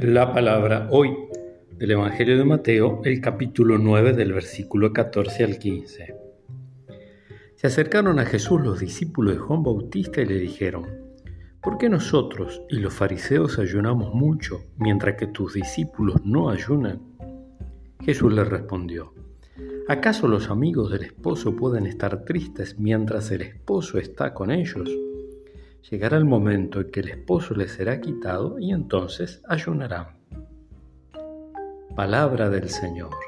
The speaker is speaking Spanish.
La palabra hoy del Evangelio de Mateo, el capítulo 9 del versículo 14 al 15. Se acercaron a Jesús los discípulos de Juan Bautista y le dijeron, ¿por qué nosotros y los fariseos ayunamos mucho mientras que tus discípulos no ayunan? Jesús les respondió, ¿acaso los amigos del esposo pueden estar tristes mientras el esposo está con ellos? Llegará el momento en que el esposo les será quitado y entonces ayunarán. Palabra del Señor.